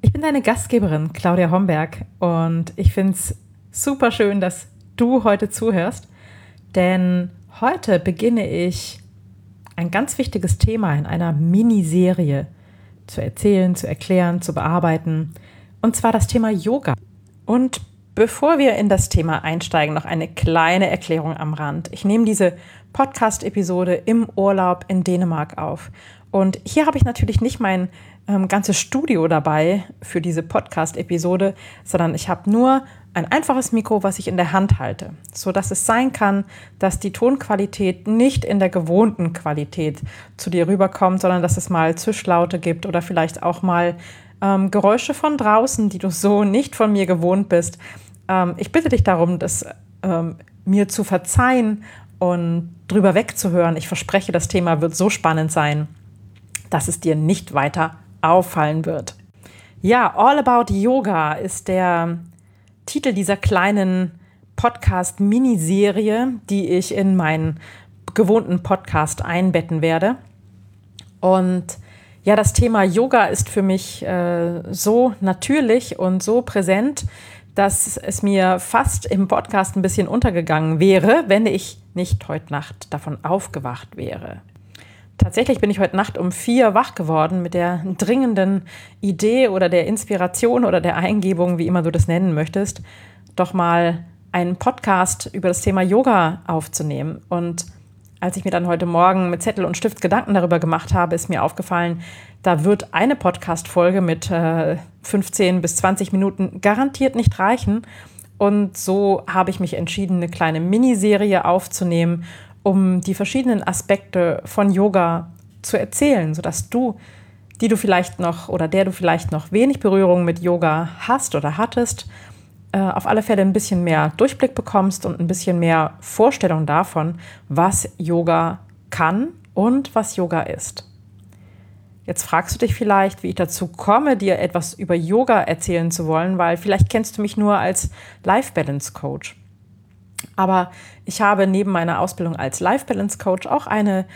Ich bin deine Gastgeberin Claudia Homberg und ich finde es super schön, dass du heute zuhörst, denn heute beginne ich ein ganz wichtiges Thema in einer Miniserie zu erzählen, zu erklären, zu bearbeiten. Und zwar das Thema Yoga. Und bevor wir in das Thema einsteigen, noch eine kleine Erklärung am Rand. Ich nehme diese Podcast-Episode im Urlaub in Dänemark auf. Und hier habe ich natürlich nicht mein ähm, ganzes Studio dabei für diese Podcast-Episode, sondern ich habe nur ein einfaches Mikro, was ich in der Hand halte, so dass es sein kann, dass die Tonqualität nicht in der gewohnten Qualität zu dir rüberkommt, sondern dass es mal Zischlaute gibt oder vielleicht auch mal ähm, Geräusche von draußen, die du so nicht von mir gewohnt bist. Ähm, ich bitte dich darum, das ähm, mir zu verzeihen und drüber wegzuhören. Ich verspreche, das Thema wird so spannend sein, dass es dir nicht weiter auffallen wird. Ja, All About Yoga ist der Titel dieser kleinen Podcast-Miniserie, die ich in meinen gewohnten Podcast einbetten werde. Und ja, das Thema Yoga ist für mich äh, so natürlich und so präsent, dass es mir fast im Podcast ein bisschen untergegangen wäre, wenn ich nicht heute Nacht davon aufgewacht wäre. Tatsächlich bin ich heute Nacht um vier wach geworden mit der dringenden Idee oder der Inspiration oder der Eingebung, wie immer du das nennen möchtest, doch mal einen Podcast über das Thema Yoga aufzunehmen. Und als ich mir dann heute Morgen mit Zettel und Stift Gedanken darüber gemacht habe, ist mir aufgefallen, da wird eine Podcast-Folge mit äh, 15 bis 20 Minuten garantiert nicht reichen. Und so habe ich mich entschieden, eine kleine Miniserie aufzunehmen um die verschiedenen Aspekte von Yoga zu erzählen, sodass du, die du vielleicht noch oder der du vielleicht noch wenig Berührung mit Yoga hast oder hattest, äh, auf alle Fälle ein bisschen mehr Durchblick bekommst und ein bisschen mehr Vorstellung davon, was Yoga kann und was Yoga ist. Jetzt fragst du dich vielleicht, wie ich dazu komme, dir etwas über Yoga erzählen zu wollen, weil vielleicht kennst du mich nur als Life Balance Coach. Aber ich habe neben meiner Ausbildung als Life Balance Coach auch eine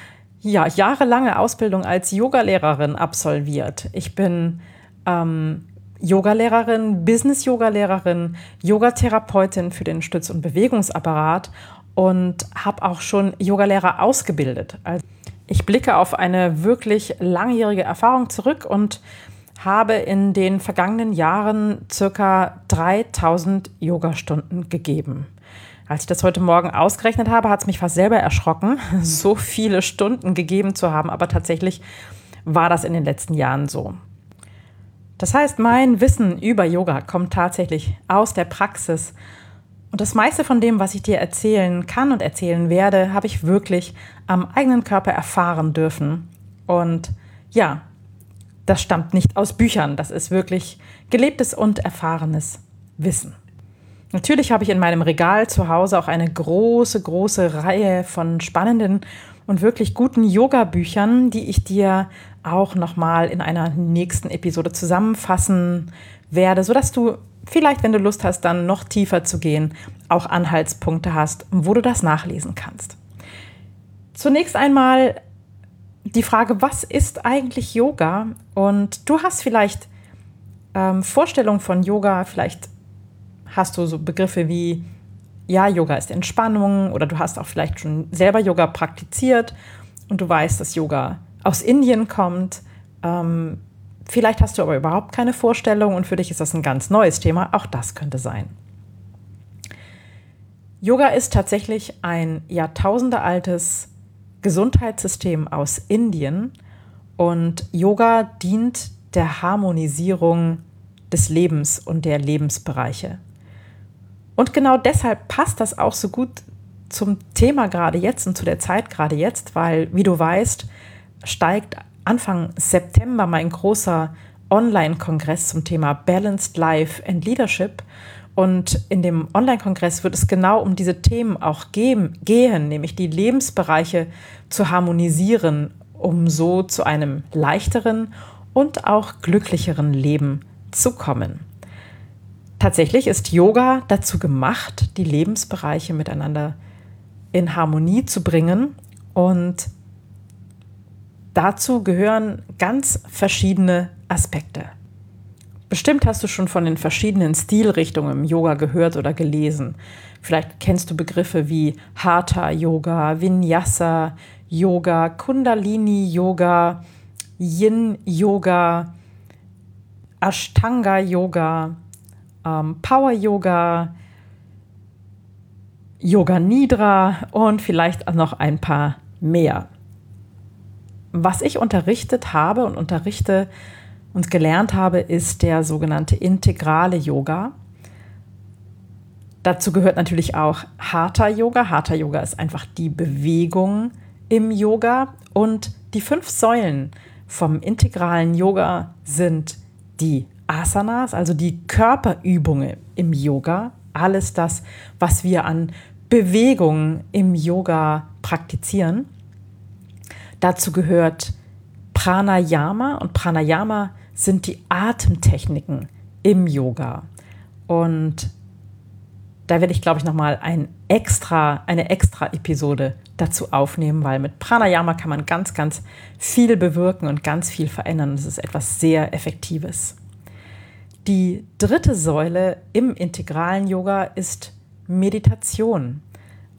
ja, jahrelange Ausbildung als Yogalehrerin absolviert. Ich bin ähm, Yogalehrerin, Business-Yogalehrerin, Yogatherapeutin für den Stütz- und Bewegungsapparat und habe auch schon Yogalehrer ausgebildet. Also ich blicke auf eine wirklich langjährige Erfahrung zurück und habe in den vergangenen Jahren circa 3000 Yogastunden gegeben. Als ich das heute Morgen ausgerechnet habe, hat es mich fast selber erschrocken, so viele Stunden gegeben zu haben. Aber tatsächlich war das in den letzten Jahren so. Das heißt, mein Wissen über Yoga kommt tatsächlich aus der Praxis. Und das meiste von dem, was ich dir erzählen kann und erzählen werde, habe ich wirklich am eigenen Körper erfahren dürfen. Und ja, das stammt nicht aus Büchern, das ist wirklich gelebtes und erfahrenes Wissen. Natürlich habe ich in meinem Regal zu Hause auch eine große, große Reihe von spannenden und wirklich guten Yoga-Büchern, die ich dir auch nochmal in einer nächsten Episode zusammenfassen werde, sodass du vielleicht, wenn du Lust hast, dann noch tiefer zu gehen, auch Anhaltspunkte hast, wo du das nachlesen kannst. Zunächst einmal die Frage, was ist eigentlich Yoga? Und du hast vielleicht ähm, Vorstellungen von Yoga, vielleicht hast du so Begriffe wie, ja, Yoga ist Entspannung oder du hast auch vielleicht schon selber Yoga praktiziert und du weißt, dass Yoga aus Indien kommt. Ähm, vielleicht hast du aber überhaupt keine Vorstellung und für dich ist das ein ganz neues Thema. Auch das könnte sein. Yoga ist tatsächlich ein jahrtausendealtes Gesundheitssystem aus Indien und Yoga dient der Harmonisierung des Lebens und der Lebensbereiche. Und genau deshalb passt das auch so gut zum Thema gerade jetzt und zu der Zeit gerade jetzt, weil, wie du weißt, steigt Anfang September mein großer Online-Kongress zum Thema Balanced Life and Leadership. Und in dem Online-Kongress wird es genau um diese Themen auch gehen, nämlich die Lebensbereiche zu harmonisieren, um so zu einem leichteren und auch glücklicheren Leben zu kommen. Tatsächlich ist Yoga dazu gemacht, die Lebensbereiche miteinander in Harmonie zu bringen und dazu gehören ganz verschiedene Aspekte. Bestimmt hast du schon von den verschiedenen Stilrichtungen im Yoga gehört oder gelesen. Vielleicht kennst du Begriffe wie Hatha Yoga, Vinyasa Yoga, Kundalini Yoga, Yin Yoga, Ashtanga Yoga, ähm, Power Yoga, Yoga Nidra und vielleicht noch ein paar mehr. Was ich unterrichtet habe und unterrichte, und gelernt habe, ist der sogenannte integrale Yoga. Dazu gehört natürlich auch Hatha Yoga. Hatha Yoga ist einfach die Bewegung im Yoga und die fünf Säulen vom integralen Yoga sind die Asanas, also die Körperübungen im Yoga, alles das, was wir an Bewegungen im Yoga praktizieren. Dazu gehört Pranayama und Pranayama sind die Atemtechniken im Yoga. Und da werde ich, glaube ich, nochmal ein extra, eine extra Episode dazu aufnehmen, weil mit Pranayama kann man ganz, ganz viel bewirken und ganz viel verändern. Das ist etwas sehr Effektives. Die dritte Säule im integralen Yoga ist Meditation.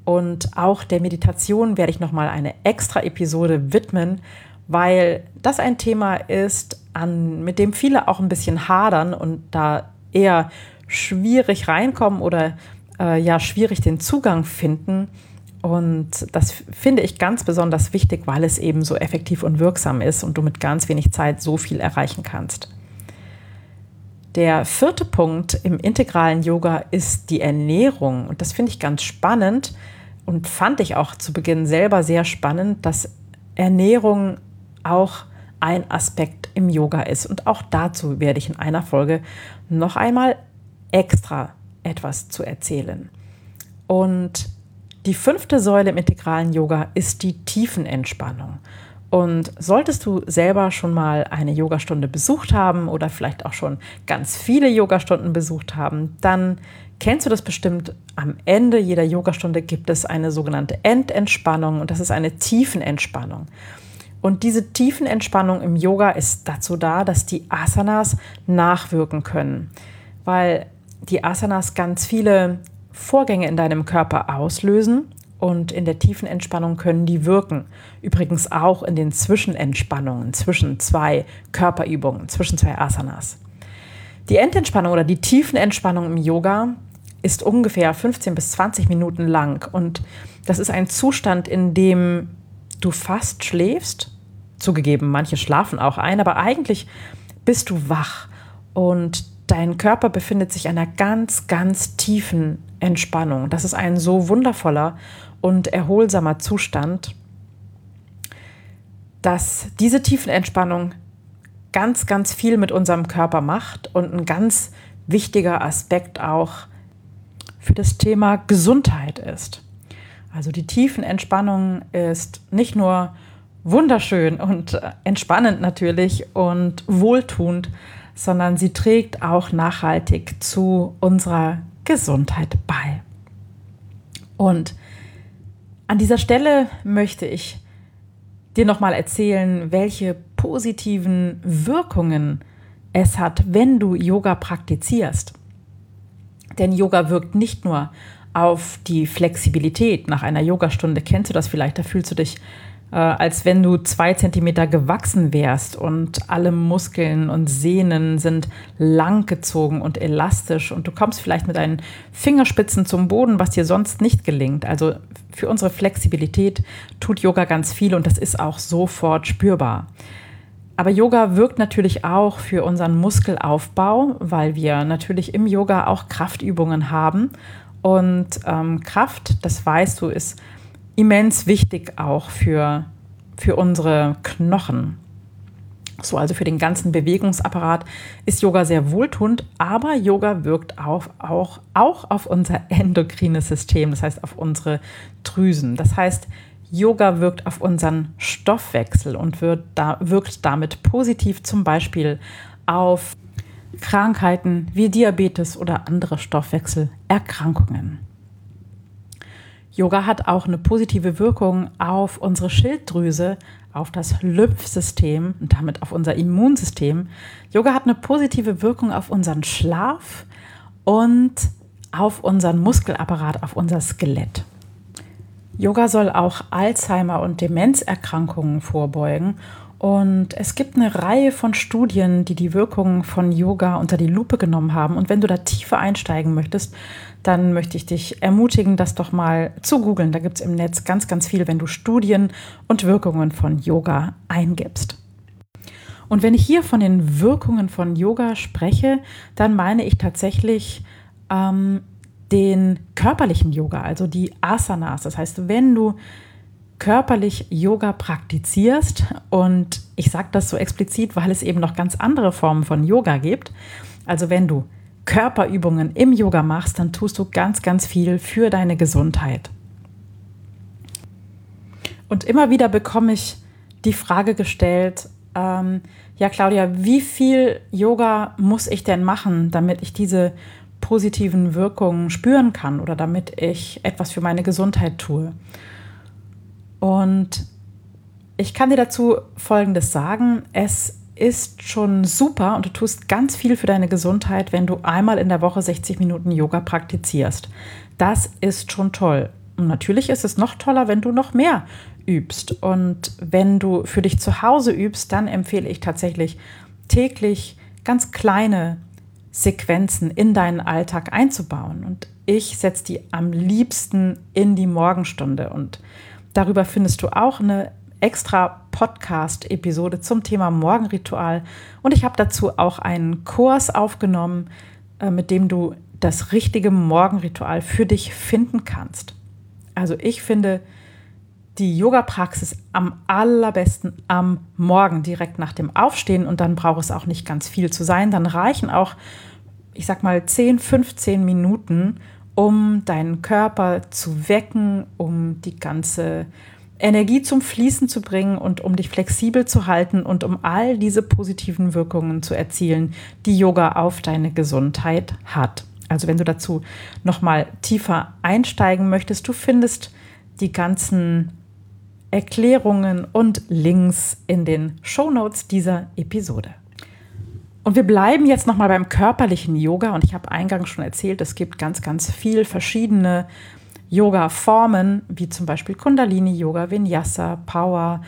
Und auch der Meditation werde ich nochmal eine extra Episode widmen, weil das ein Thema ist, an, mit dem viele auch ein bisschen hadern und da eher schwierig reinkommen oder äh, ja schwierig den Zugang finden. Und das finde ich ganz besonders wichtig, weil es eben so effektiv und wirksam ist und du mit ganz wenig Zeit so viel erreichen kannst. Der vierte Punkt im integralen Yoga ist die Ernährung. Und das finde ich ganz spannend und fand ich auch zu Beginn selber sehr spannend, dass Ernährung auch ein Aspekt im Yoga ist. Und auch dazu werde ich in einer Folge noch einmal extra etwas zu erzählen. Und die fünfte Säule im integralen Yoga ist die Tiefenentspannung. Und solltest du selber schon mal eine Yogastunde besucht haben oder vielleicht auch schon ganz viele Yogastunden besucht haben, dann kennst du das bestimmt. Am Ende jeder Yogastunde gibt es eine sogenannte Endentspannung und das ist eine Tiefenentspannung. Und diese Tiefenentspannung im Yoga ist dazu da, dass die Asanas nachwirken können, weil die Asanas ganz viele Vorgänge in deinem Körper auslösen und in der tiefen Entspannung können die wirken. Übrigens auch in den Zwischenentspannungen zwischen zwei Körperübungen, zwischen zwei Asanas. Die Endentspannung oder die Tiefenentspannung im Yoga ist ungefähr 15 bis 20 Minuten lang und das ist ein Zustand, in dem du fast schläfst Zugegeben, manche schlafen auch ein, aber eigentlich bist du wach und dein Körper befindet sich in einer ganz, ganz tiefen Entspannung. Das ist ein so wundervoller und erholsamer Zustand, dass diese tiefen Entspannung ganz, ganz viel mit unserem Körper macht und ein ganz wichtiger Aspekt auch für das Thema Gesundheit ist. Also die tiefen Entspannung ist nicht nur wunderschön und entspannend natürlich und wohltuend, sondern sie trägt auch nachhaltig zu unserer Gesundheit bei. Und an dieser Stelle möchte ich dir nochmal erzählen, welche positiven Wirkungen es hat, wenn du Yoga praktizierst. Denn Yoga wirkt nicht nur auf die Flexibilität. Nach einer Yogastunde kennst du das vielleicht, da fühlst du dich äh, als wenn du zwei Zentimeter gewachsen wärst und alle Muskeln und Sehnen sind langgezogen und elastisch und du kommst vielleicht mit deinen Fingerspitzen zum Boden, was dir sonst nicht gelingt. Also für unsere Flexibilität tut Yoga ganz viel und das ist auch sofort spürbar. Aber Yoga wirkt natürlich auch für unseren Muskelaufbau, weil wir natürlich im Yoga auch Kraftübungen haben. Und ähm, Kraft, das weißt du, ist immens wichtig auch für, für unsere Knochen. So, also für den ganzen Bewegungsapparat ist Yoga sehr wohltuend, aber Yoga wirkt auf, auch, auch auf unser endokrines System, das heißt auf unsere Drüsen. Das heißt, Yoga wirkt auf unseren Stoffwechsel und wird da, wirkt damit positiv zum Beispiel auf Krankheiten wie Diabetes oder andere Stoffwechselerkrankungen. Yoga hat auch eine positive Wirkung auf unsere Schilddrüse, auf das Lymphsystem und damit auf unser Immunsystem. Yoga hat eine positive Wirkung auf unseren Schlaf und auf unseren Muskelapparat, auf unser Skelett. Yoga soll auch Alzheimer und Demenzerkrankungen vorbeugen und es gibt eine Reihe von Studien, die die Wirkungen von Yoga unter die Lupe genommen haben. Und wenn du da tiefer einsteigen möchtest, dann möchte ich dich ermutigen, das doch mal zu googeln. Da gibt es im Netz ganz, ganz viel, wenn du Studien und Wirkungen von Yoga eingibst. Und wenn ich hier von den Wirkungen von Yoga spreche, dann meine ich tatsächlich ähm, den körperlichen Yoga, also die Asanas. Das heißt, wenn du körperlich Yoga praktizierst, und ich sage das so explizit, weil es eben noch ganz andere Formen von Yoga gibt, also wenn du Körperübungen im Yoga machst, dann tust du ganz, ganz viel für deine Gesundheit. Und immer wieder bekomme ich die Frage gestellt, ähm, ja Claudia, wie viel Yoga muss ich denn machen, damit ich diese positiven Wirkungen spüren kann oder damit ich etwas für meine Gesundheit tue? Und ich kann dir dazu Folgendes sagen. Es ist schon super und du tust ganz viel für deine Gesundheit, wenn du einmal in der Woche 60 Minuten Yoga praktizierst. Das ist schon toll. Und natürlich ist es noch toller, wenn du noch mehr übst. Und wenn du für dich zu Hause übst, dann empfehle ich tatsächlich täglich ganz kleine Sequenzen in deinen Alltag einzubauen. Und ich setze die am liebsten in die Morgenstunde. Und Darüber findest du auch eine extra Podcast-Episode zum Thema Morgenritual. Und ich habe dazu auch einen Kurs aufgenommen, äh, mit dem du das richtige Morgenritual für dich finden kannst. Also ich finde die Yoga-Praxis am allerbesten am Morgen, direkt nach dem Aufstehen. Und dann braucht es auch nicht ganz viel zu sein. Dann reichen auch, ich sag mal, 10, 15 Minuten, um deinen Körper zu wecken, um die ganze Energie zum Fließen zu bringen und um dich flexibel zu halten und um all diese positiven Wirkungen zu erzielen, die Yoga auf deine Gesundheit hat. Also wenn du dazu noch mal tiefer einsteigen möchtest, du findest die ganzen Erklärungen und Links in den Show Notes dieser Episode. Und wir bleiben jetzt nochmal beim körperlichen Yoga. Und ich habe eingangs schon erzählt, es gibt ganz, ganz viel verschiedene Yoga-Formen, wie zum Beispiel Kundalini-Yoga, Vinyasa, Power,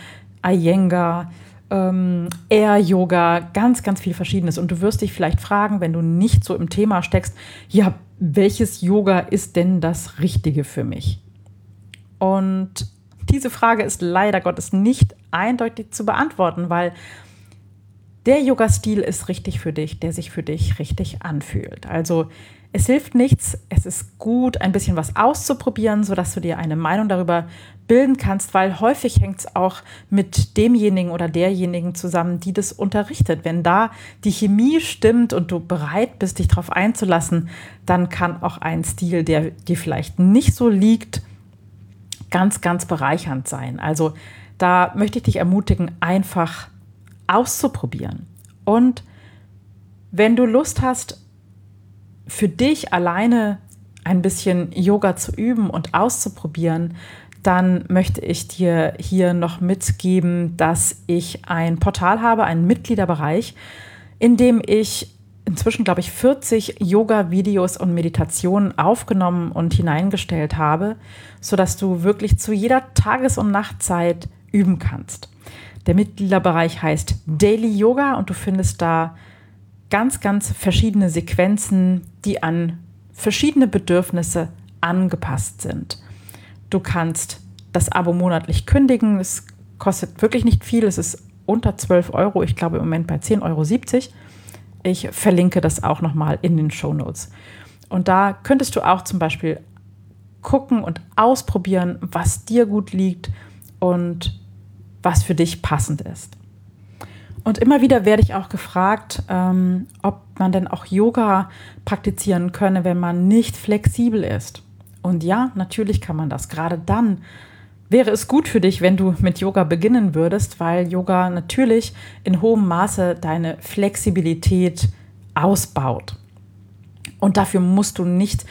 Iyengar, ähm, Air-Yoga, ganz, ganz viel Verschiedenes. Und du wirst dich vielleicht fragen, wenn du nicht so im Thema steckst, ja, welches Yoga ist denn das Richtige für mich? Und diese Frage ist leider Gottes nicht eindeutig zu beantworten, weil der Yoga-Stil ist richtig für dich, der sich für dich richtig anfühlt. Also es hilft nichts, es ist gut, ein bisschen was auszuprobieren, sodass du dir eine Meinung darüber bilden kannst, weil häufig hängt es auch mit demjenigen oder derjenigen zusammen, die das unterrichtet. Wenn da die Chemie stimmt und du bereit bist, dich darauf einzulassen, dann kann auch ein Stil, der dir vielleicht nicht so liegt, ganz, ganz bereichernd sein. Also da möchte ich dich ermutigen, einfach auszuprobieren. Und wenn du Lust hast, für dich alleine ein bisschen Yoga zu üben und auszuprobieren, dann möchte ich dir hier noch mitgeben, dass ich ein Portal habe, einen Mitgliederbereich, in dem ich inzwischen, glaube ich, 40 Yoga-Videos und Meditationen aufgenommen und hineingestellt habe, sodass du wirklich zu jeder Tages- und Nachtzeit üben kannst. Der Mitgliederbereich heißt Daily Yoga und du findest da ganz, ganz verschiedene Sequenzen, die an verschiedene Bedürfnisse angepasst sind. Du kannst das Abo monatlich kündigen. Es kostet wirklich nicht viel. Es ist unter 12 Euro. Ich glaube im Moment bei 10,70 Euro. Ich verlinke das auch nochmal in den Show Notes. Und da könntest du auch zum Beispiel gucken und ausprobieren, was dir gut liegt und was für dich passend ist. Und immer wieder werde ich auch gefragt, ähm, ob man denn auch Yoga praktizieren könne, wenn man nicht flexibel ist. Und ja, natürlich kann man das. Gerade dann wäre es gut für dich, wenn du mit Yoga beginnen würdest, weil Yoga natürlich in hohem Maße deine Flexibilität ausbaut. Und dafür musst du nicht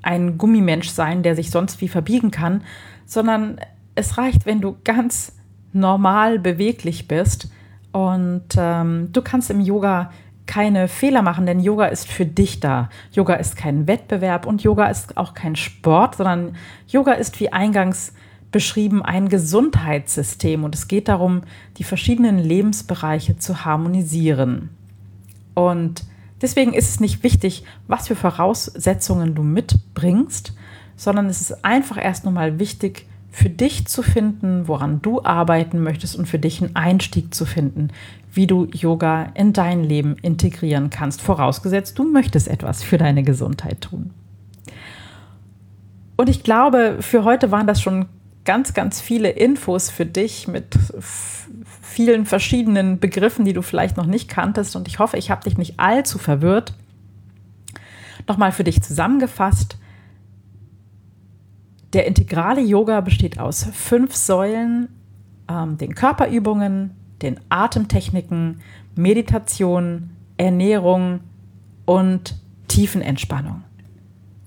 ein Gummimensch sein, der sich sonst wie verbiegen kann, sondern es reicht, wenn du ganz normal beweglich bist und ähm, du kannst im Yoga keine Fehler machen, denn Yoga ist für dich da. Yoga ist kein Wettbewerb und Yoga ist auch kein Sport, sondern Yoga ist wie eingangs beschrieben ein Gesundheitssystem und es geht darum, die verschiedenen Lebensbereiche zu harmonisieren. Und deswegen ist es nicht wichtig, was für Voraussetzungen du mitbringst, sondern es ist einfach erst nochmal wichtig, für dich zu finden, woran du arbeiten möchtest und für dich einen Einstieg zu finden, wie du Yoga in dein Leben integrieren kannst, vorausgesetzt, du möchtest etwas für deine Gesundheit tun. Und ich glaube, für heute waren das schon ganz, ganz viele Infos für dich mit vielen verschiedenen Begriffen, die du vielleicht noch nicht kanntest. Und ich hoffe, ich habe dich nicht allzu verwirrt. Nochmal für dich zusammengefasst. Der integrale Yoga besteht aus fünf Säulen, ähm, den Körperübungen, den Atemtechniken, Meditation, Ernährung und Tiefenentspannung.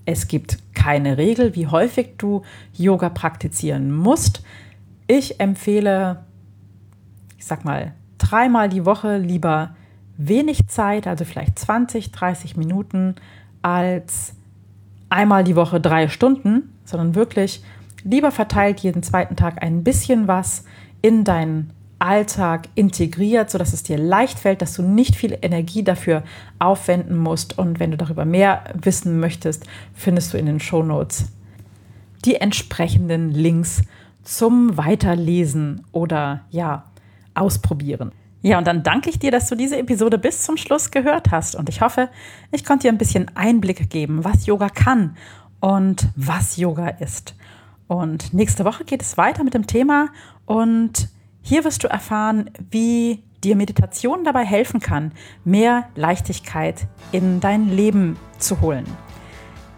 Es gibt keine Regel, wie häufig du Yoga praktizieren musst. Ich empfehle, ich sag mal, dreimal die Woche lieber wenig Zeit, also vielleicht 20, 30 Minuten, als einmal die Woche drei Stunden, sondern wirklich lieber verteilt jeden zweiten Tag ein bisschen was in deinen Alltag integriert, sodass es dir leicht fällt, dass du nicht viel Energie dafür aufwenden musst. Und wenn du darüber mehr wissen möchtest, findest du in den Show Notes die entsprechenden Links zum Weiterlesen oder ja, ausprobieren. Ja, und dann danke ich dir, dass du diese Episode bis zum Schluss gehört hast. Und ich hoffe, ich konnte dir ein bisschen Einblick geben, was Yoga kann und was Yoga ist. Und nächste Woche geht es weiter mit dem Thema und hier wirst du erfahren, wie dir Meditation dabei helfen kann, mehr Leichtigkeit in dein Leben zu holen.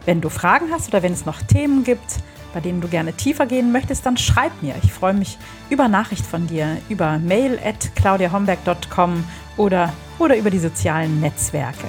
Wenn du Fragen hast oder wenn es noch Themen gibt, bei denen du gerne tiefer gehen möchtest, dann schreib mir. Ich freue mich über Nachricht von dir, über mail at claudiahomberg.com oder, oder über die sozialen Netzwerke.